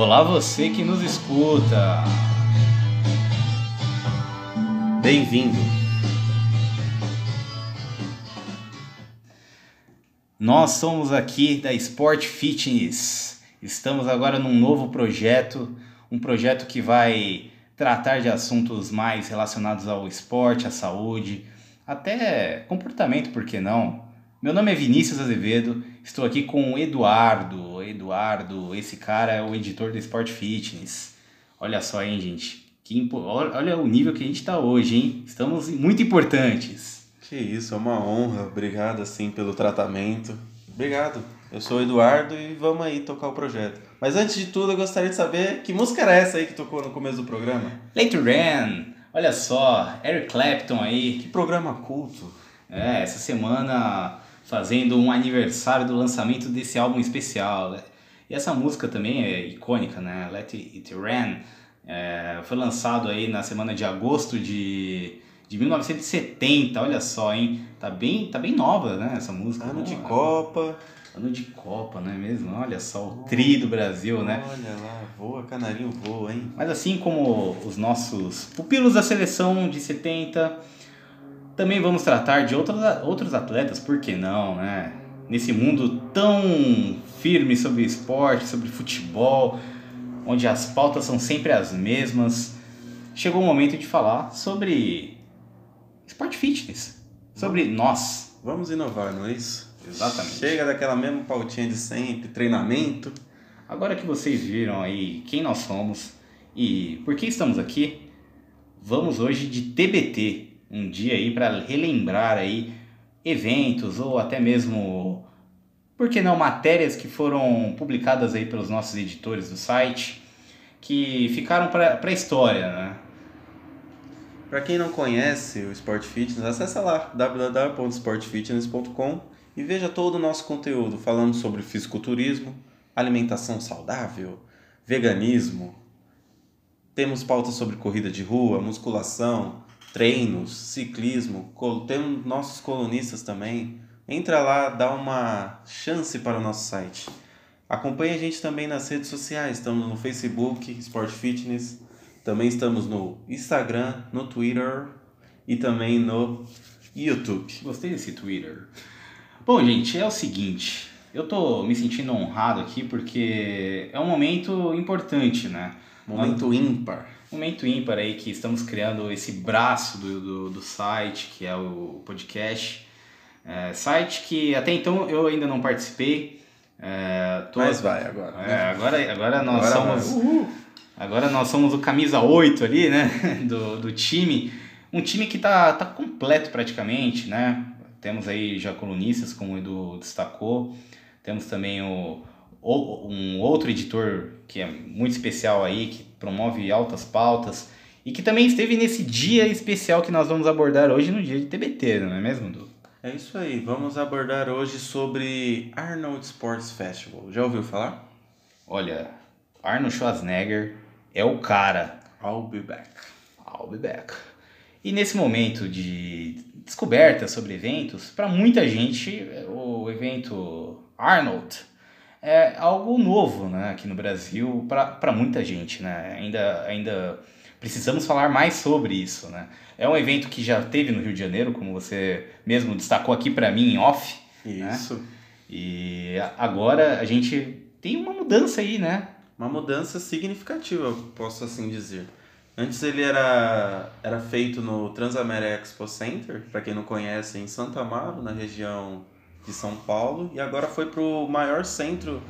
Olá, você que nos escuta. Bem-vindo. Nós somos aqui da Sport Fitness. Estamos agora num novo projeto, um projeto que vai tratar de assuntos mais relacionados ao esporte, à saúde, até comportamento, por que não? Meu nome é Vinícius Azevedo, estou aqui com o Eduardo. Eduardo, esse cara é o editor do Sport Fitness. Olha só, hein, gente. Que. Olha o nível que a gente está hoje, hein? Estamos muito importantes. Que isso, é uma honra. Obrigado, assim, pelo tratamento. Obrigado. Eu sou o Eduardo e vamos aí tocar o projeto. Mas antes de tudo, eu gostaria de saber que música era essa aí que tocou no começo do programa? Late Ran. Olha só, Eric Clapton aí. Que programa culto. É, essa semana fazendo um aniversário do lançamento desse álbum especial. E essa música também é icônica, né? Let It Rain. É, foi lançado aí na semana de agosto de, de 1970, olha só, hein? Tá bem, tá bem nova, né, essa música. Ano né? de Copa. Ano de Copa, não é mesmo? Olha só, o tri do Brasil, né? Olha lá, voa, canarinho voa, hein? Mas assim como os nossos pupilos da seleção de 70, também vamos tratar de outros, outros atletas, por que não, né? Nesse mundo tão firme sobre esporte, sobre futebol, onde as pautas são sempre as mesmas, chegou o momento de falar sobre esporte fitness, sobre nós. Vamos inovar, não é isso? Exatamente. Chega daquela mesma pautinha de sempre, treinamento. Agora que vocês viram aí quem nós somos e por que estamos aqui, vamos hoje de TBT, um dia aí para relembrar aí eventos ou até mesmo, por que não, matérias que foram publicadas aí pelos nossos editores do site, que ficaram para a história, né? Para quem não conhece o Sport Fitness, acessa lá www.sportfitness.com e veja todo o nosso conteúdo falando sobre fisiculturismo, alimentação saudável, veganismo. Temos pautas sobre corrida de rua, musculação, treinos, ciclismo, temos nossos colunistas também. Entra lá, dá uma chance para o nosso site. Acompanhe a gente também nas redes sociais, estamos no Facebook, Sport Fitness, também estamos no Instagram, no Twitter e também no YouTube. Gostei desse Twitter. Bom, gente, é o seguinte, eu tô me sentindo honrado aqui porque é um momento importante, né? Momento ímpar momento ímpar aí que estamos criando esse braço do, do, do site, que é o podcast. É, site que até então eu ainda não participei. É, tô, Mas vai agora. É, agora, agora nós agora somos. Agora nós somos o camisa 8 ali, né? Do, do time. Um time que tá, tá completo praticamente, né? Temos aí já colunistas, como o Edu destacou. Temos também o, um outro editor que é muito especial aí, que promove altas pautas e que também esteve nesse dia especial que nós vamos abordar hoje no dia de TBT, não é mesmo, Du? É isso aí, vamos abordar hoje sobre Arnold Sports Festival. Já ouviu falar? Olha, Arnold Schwarzenegger é o cara. I'll be back. I'll be back. E nesse momento de descoberta sobre eventos, para muita gente, o evento Arnold é algo novo né, aqui no Brasil para muita gente. Né? Ainda, ainda precisamos falar mais sobre isso. Né? É um evento que já teve no Rio de Janeiro, como você mesmo destacou aqui para mim em off. Né? Isso. Né? E agora a gente tem uma mudança aí, né? Uma mudança significativa, posso assim dizer. Antes ele era, era feito no Transamérica Expo Center, para quem não conhece, em Santa Amaro, na região de São Paulo e agora foi para o maior centro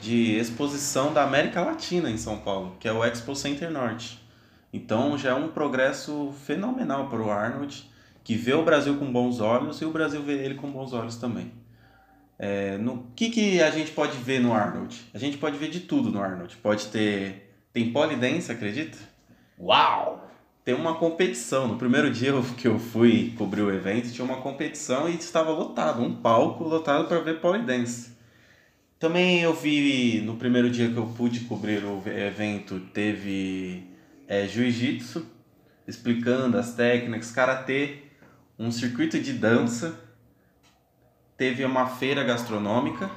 de exposição da América Latina em São Paulo, que é o Expo Center Norte. Então já é um progresso fenomenal para o Arnold, que vê o Brasil com bons olhos e o Brasil vê ele com bons olhos também. É, no que, que a gente pode ver no Arnold? A gente pode ver de tudo no Arnold. Pode ter. Tem polidense, acredita? Uau! Tem uma competição. No primeiro dia que eu fui cobrir o evento, tinha uma competição e estava lotado, um palco lotado para ver polidense. Também eu vi, no primeiro dia que eu pude cobrir o evento, teve é, jiu-jitsu, explicando as técnicas, karatê, um circuito de dança, teve uma feira gastronômica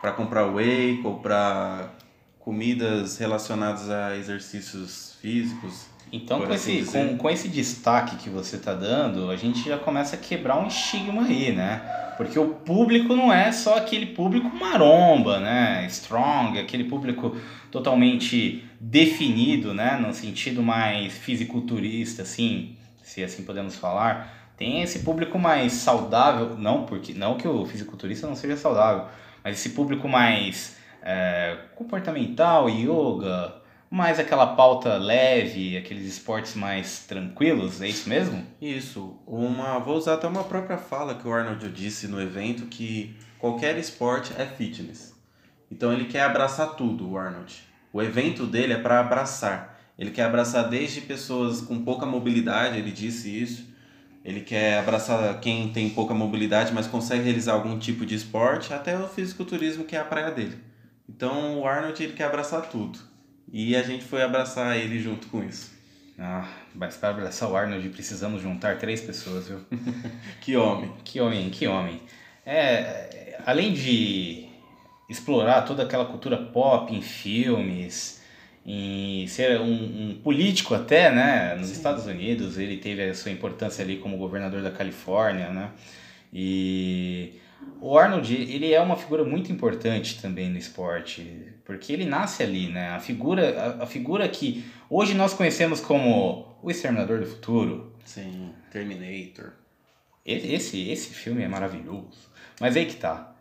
para comprar whey, comprar comidas relacionadas a exercícios físicos. Então, com assim esse, com, com esse destaque que você está dando, a gente já começa a quebrar um estigma aí, né? Porque o público não é só aquele público maromba, né? Strong, aquele público totalmente definido, né? No sentido mais fisiculturista, assim, se assim podemos falar. Tem esse público mais saudável, não porque não que o fisiculturista não seja saudável, mas esse público mais é, comportamental, yoga, mais aquela pauta leve, aqueles esportes mais tranquilos, é isso mesmo? Isso. Uma, vou usar até uma própria fala que o Arnold disse no evento que qualquer esporte é fitness. Então ele quer abraçar tudo, o Arnold. O evento dele é para abraçar. Ele quer abraçar desde pessoas com pouca mobilidade, ele disse isso. Ele quer abraçar quem tem pouca mobilidade, mas consegue realizar algum tipo de esporte, até o fisiculturismo, que é a praia dele. Então o Arnold ele quer abraçar tudo. E a gente foi abraçar ele junto com isso. Ah, mas para abraçar o Arnold precisamos juntar três pessoas, viu? Que homem. Que homem, que homem. É, além de explorar toda aquela cultura pop em filmes, em ser um, um político até, né? Nos Estados Unidos ele teve a sua importância ali como governador da Califórnia, né? E o Arnold, ele é uma figura muito importante também no esporte, porque ele nasce ali, né? A figura, a, a figura que hoje nós conhecemos como o Exterminador do Futuro, Sim, Terminator. esse, esse, esse filme é maravilhoso. Mas aí que tá.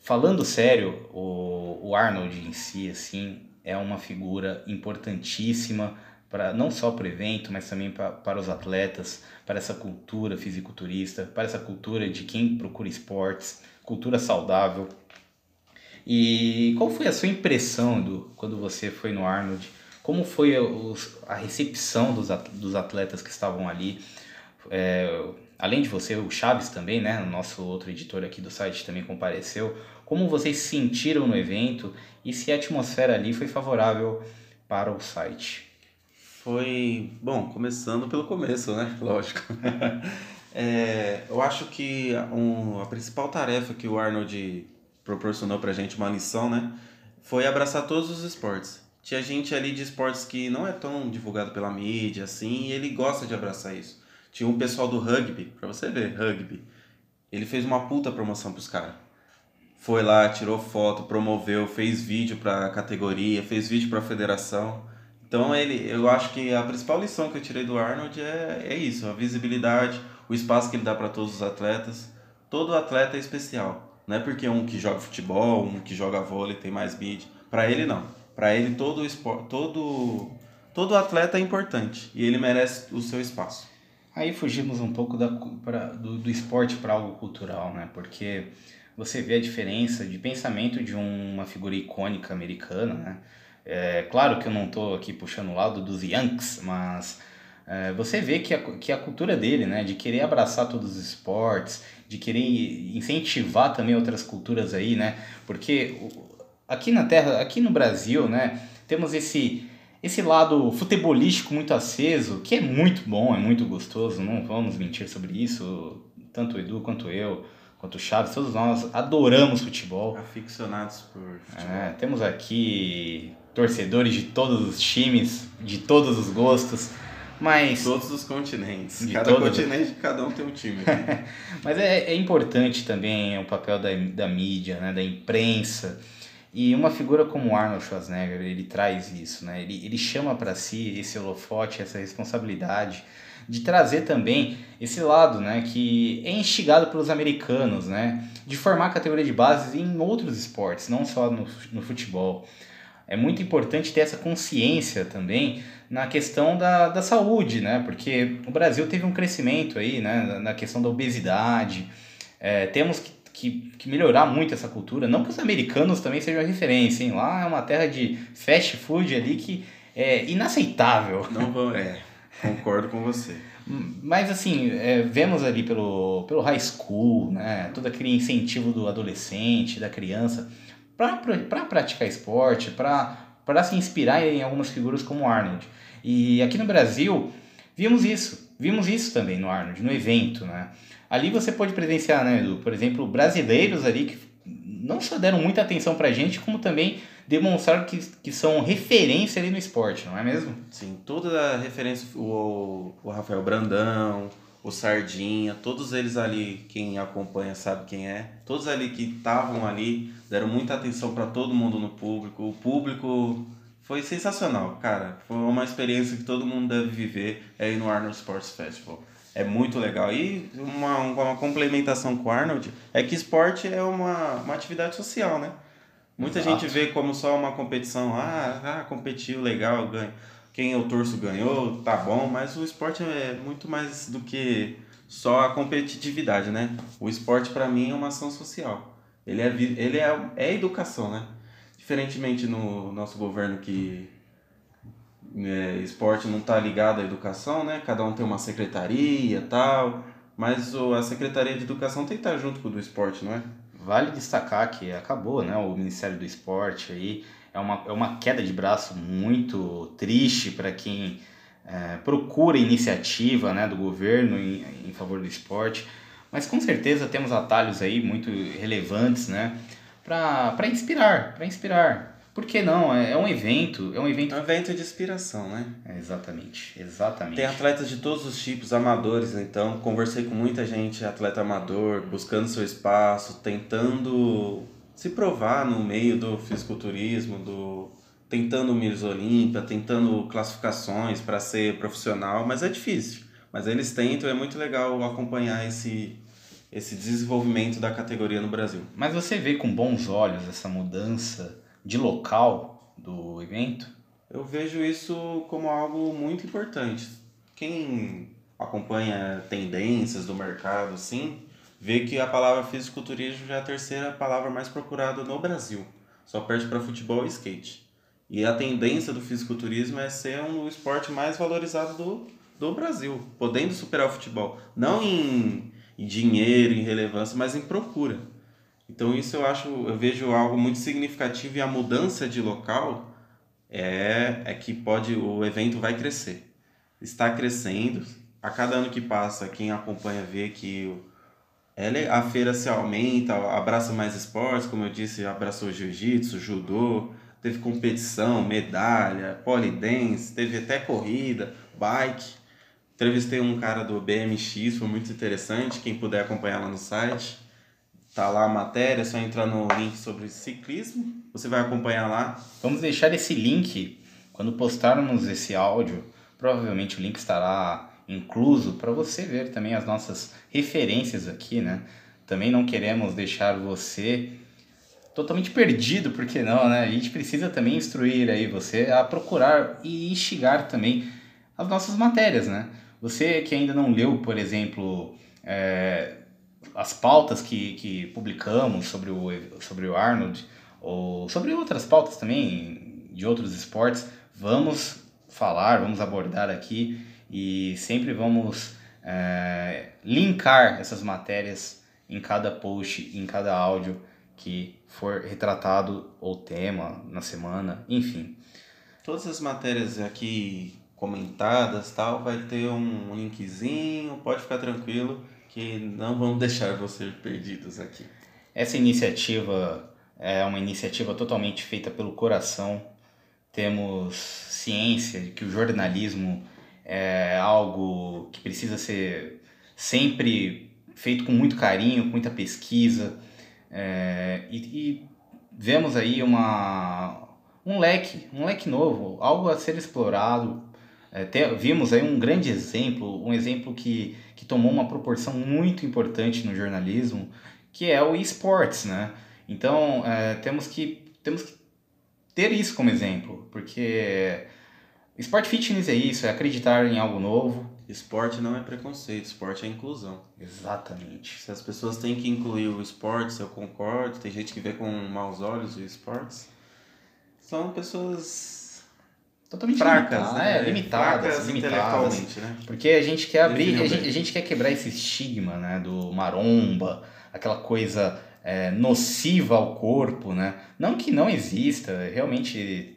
Falando sério, o, o Arnold em si, assim, é uma figura importantíssima para não só para o evento, mas também pra, para os atletas, para essa cultura fisiculturista, para essa cultura de quem procura esportes, cultura saudável. E qual foi a sua impressão do, quando você foi no Arnold? Como foi os, a recepção dos, dos atletas que estavam ali? É, além de você, o Chaves também, né? Nosso outro editor aqui do site também compareceu. Como vocês se sentiram no evento e se a atmosfera ali foi favorável para o site? Foi, bom, começando pelo começo, né? Lógico. É, eu acho que um, a principal tarefa que o Arnold proporcionou pra gente, uma lição, né? Foi abraçar todos os esportes. Tinha gente ali de esportes que não é tão divulgado pela mídia, assim, e ele gosta de abraçar isso. Tinha um pessoal do rugby, pra você ver, rugby. Ele fez uma puta promoção pros caras. Foi lá, tirou foto, promoveu, fez vídeo pra categoria, fez vídeo pra federação. Então ele, eu acho que a principal lição que eu tirei do Arnold é, é isso, a visibilidade, o espaço que ele dá para todos os atletas. Todo atleta é especial. Não é porque um que joga futebol, um que joga vôlei tem mais mídia. Para ele não. Para ele todo todo todo atleta é importante e ele merece o seu espaço. Aí fugimos um pouco da, pra, do, do esporte para algo cultural, né? Porque você vê a diferença de pensamento de uma figura icônica americana, né? É claro que eu não estou aqui puxando o lado dos Yankees, mas é, você vê que a, que a cultura dele, né? De querer abraçar todos os esportes, de querer incentivar também outras culturas aí, né? Porque aqui na Terra, aqui no Brasil, né? Temos esse esse lado futebolístico muito aceso, que é muito bom, é muito gostoso, não vamos mentir sobre isso. Tanto o Edu quanto eu, quanto o Chaves, todos nós adoramos futebol. Aficionados por futebol. É, temos aqui torcedores de todos os times, de todos os gostos, mas, Todos os continentes. De cada todos. continente, cada um tem um time. mas é, é importante também o papel da, da mídia, né, da imprensa. E uma figura como Arnold Schwarzenegger, ele traz isso, né? Ele, ele chama para si esse holofote, essa responsabilidade de trazer também esse lado, né, que é instigado pelos americanos, né, de formar categoria de base em outros esportes, não só no, no futebol. É muito importante ter essa consciência também na questão da, da saúde, né, porque o Brasil teve um crescimento aí, né, na- questão da obesidade. É, temos que, que, que melhorar muito essa cultura, não que os americanos também sejam a referência, hein? Lá é uma terra de fast food ali que é inaceitável. Não vou, é, concordo com você. Mas assim, é, vemos ali pelo, pelo high school, né? Todo aquele incentivo do adolescente, da criança, para praticar esporte, para se inspirar em algumas figuras como Arnold. E aqui no Brasil, vimos isso. Vimos isso também no Arnold, no evento, né? Ali você pode presenciar, né, Edu? Por exemplo, brasileiros ali que não só deram muita atenção pra gente, como também demonstraram que, que são referência ali no esporte, não é mesmo? Sim, toda a referência, o, o Rafael Brandão, o Sardinha, todos eles ali, quem acompanha sabe quem é, todos ali que estavam ali, deram muita atenção para todo mundo no público. O público foi sensacional, cara. Foi uma experiência que todo mundo deve viver aí no Arnold Sports Festival. É muito legal. E uma, uma complementação com o Arnold é que esporte é uma, uma atividade social, né? Muita Exato. gente vê como só uma competição. Ah, ah, competiu, legal, ganha. Quem eu torço ganhou, tá bom. Mas o esporte é muito mais do que só a competitividade, né? O esporte para mim é uma ação social. Ele é, ele é, é educação, né? Diferentemente no nosso governo que é, esporte não está ligado à educação, né? Cada um tem uma secretaria tal, mas o, a Secretaria de Educação tem que estar junto com o do esporte, não é? Vale destacar que acabou, né? O Ministério do Esporte aí é uma, é uma queda de braço muito triste para quem é, procura iniciativa né, do governo em, em favor do esporte, mas com certeza temos atalhos aí muito relevantes, né? para inspirar, para inspirar. Por que não? É, é um evento, é um evento... É um evento de inspiração, né? É, exatamente, exatamente. Tem atletas de todos os tipos, amadores, então. Conversei com muita gente, atleta amador, buscando seu espaço, tentando se provar no meio do fisiculturismo, do tentando Miss Olímpia, tentando classificações para ser profissional, mas é difícil. Mas eles tentam, é muito legal acompanhar esse esse desenvolvimento da categoria no Brasil. Mas você vê com bons olhos essa mudança de local do evento? Eu vejo isso como algo muito importante. Quem acompanha tendências do mercado, sim, vê que a palavra fisiculturismo já é a terceira palavra mais procurada no Brasil. Só perde para futebol e skate. E a tendência do fisiculturismo é ser um esporte mais valorizado do, do Brasil, podendo superar o futebol. Não em em dinheiro, em relevância, mas em procura. Então isso eu acho, eu vejo algo muito significativo e a mudança de local é, é que pode o evento vai crescer. Está crescendo. A cada ano que passa, quem acompanha vê que ela, a feira se aumenta, abraça mais esportes, como eu disse, abraçou jiu-jitsu, judô, teve competição, medalha, polidense, teve até corrida, bike. Entrevistei um cara do BMX, foi muito interessante. Quem puder acompanhar lá no site, tá lá a matéria, é só entrar no link sobre ciclismo. Você vai acompanhar lá. Vamos deixar esse link quando postarmos esse áudio. Provavelmente o link estará incluso para você ver também as nossas referências aqui, né? Também não queremos deixar você totalmente perdido, porque não, né? A gente precisa também instruir aí você a procurar e instigar também as nossas matérias, né? Você que ainda não leu, por exemplo, é, as pautas que, que publicamos sobre o, sobre o Arnold, ou sobre outras pautas também de outros esportes, vamos falar, vamos abordar aqui e sempre vamos é, linkar essas matérias em cada post, em cada áudio que for retratado ou tema na semana, enfim. Todas as matérias aqui comentadas tal, vai ter um linkzinho, pode ficar tranquilo que não vamos deixar vocês perdidos aqui. Essa iniciativa é uma iniciativa totalmente feita pelo coração. Temos ciência de que o jornalismo é algo que precisa ser sempre feito com muito carinho, com muita pesquisa. É, e, e vemos aí uma, um leque, um leque novo, algo a ser explorado é, te, vimos aí um grande exemplo, um exemplo que, que tomou uma proporção muito importante no jornalismo, que é o esportes, né? Então, é, temos, que, temos que ter isso como exemplo, porque esporte fitness é isso, é acreditar em algo novo. Esporte não é preconceito, esporte é inclusão. Exatamente. Se as pessoas têm que incluir o esporte, eu concordo, tem gente que vê com maus olhos o esportes, são pessoas totalmente fracas, né? Limitadas, fracas limitadas. Né? Porque a gente quer abrir, a gente, a gente, quer quebrar esse estigma, né? Do maromba, aquela coisa é, nociva ao corpo, né? Não que não exista, realmente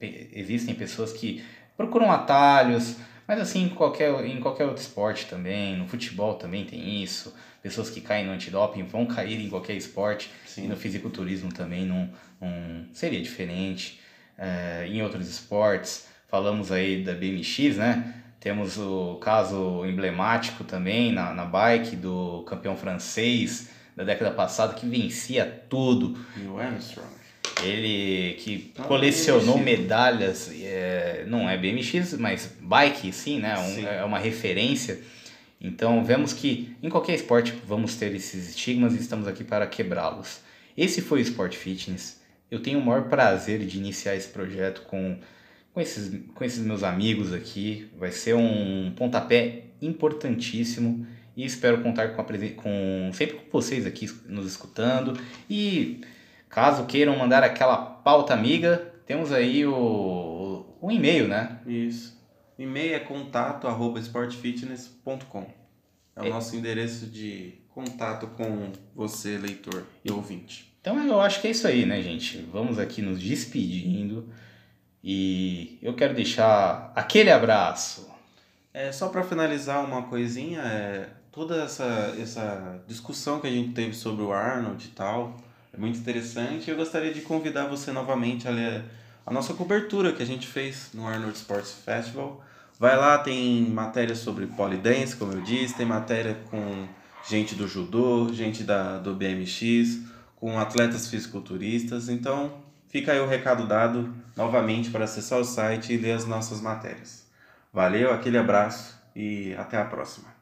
existem pessoas que procuram atalhos, mas assim, em qualquer, em qualquer outro esporte também, no futebol também tem isso. pessoas que caem no antidoping vão cair em qualquer esporte. Sim. E no fisiculturismo também não, não seria diferente. É, em outros esportes, falamos aí da BMX, né? Temos o caso emblemático também na, na bike do campeão francês da década passada que vencia tudo. Neil Armstrong. Ele que Não, colecionou BMX. medalhas, é, não é BMX, mas bike sim, né? Um- Sim. é uma referência. Então vemos que em qualquer esporte vamos ter esses estigmas e estamos aqui para quebrá-los. Esse foi o Sport Fitness. Eu tenho o maior prazer de iniciar esse projeto com, com, esses, com esses meus amigos aqui. Vai ser um pontapé importantíssimo e espero contar com, a com sempre com vocês aqui nos escutando. E caso queiram mandar aquela pauta amiga, temos aí o, o e-mail, né? Isso. E-mail é contato arroba sportfitness.com. É o É. nosso endereço de contato com você, leitor e ouvinte. Então eu acho que é isso aí, né, gente? Vamos aqui nos despedindo e eu quero deixar aquele abraço. É, só para finalizar uma coisinha, é, toda essa, essa discussão que a gente teve sobre o Arnold e tal, é muito interessante. Eu gostaria de convidar você novamente a ler a nossa cobertura que a gente fez no Arnold Sports Festival. Vai lá, tem matéria sobre polidense, como eu disse, tem matéria com gente do judô, gente da, do BMX, com atletas fisiculturistas. Então, fica aí o recado dado novamente para acessar o site e ler as nossas matérias. Valeu, aquele abraço e até a próxima.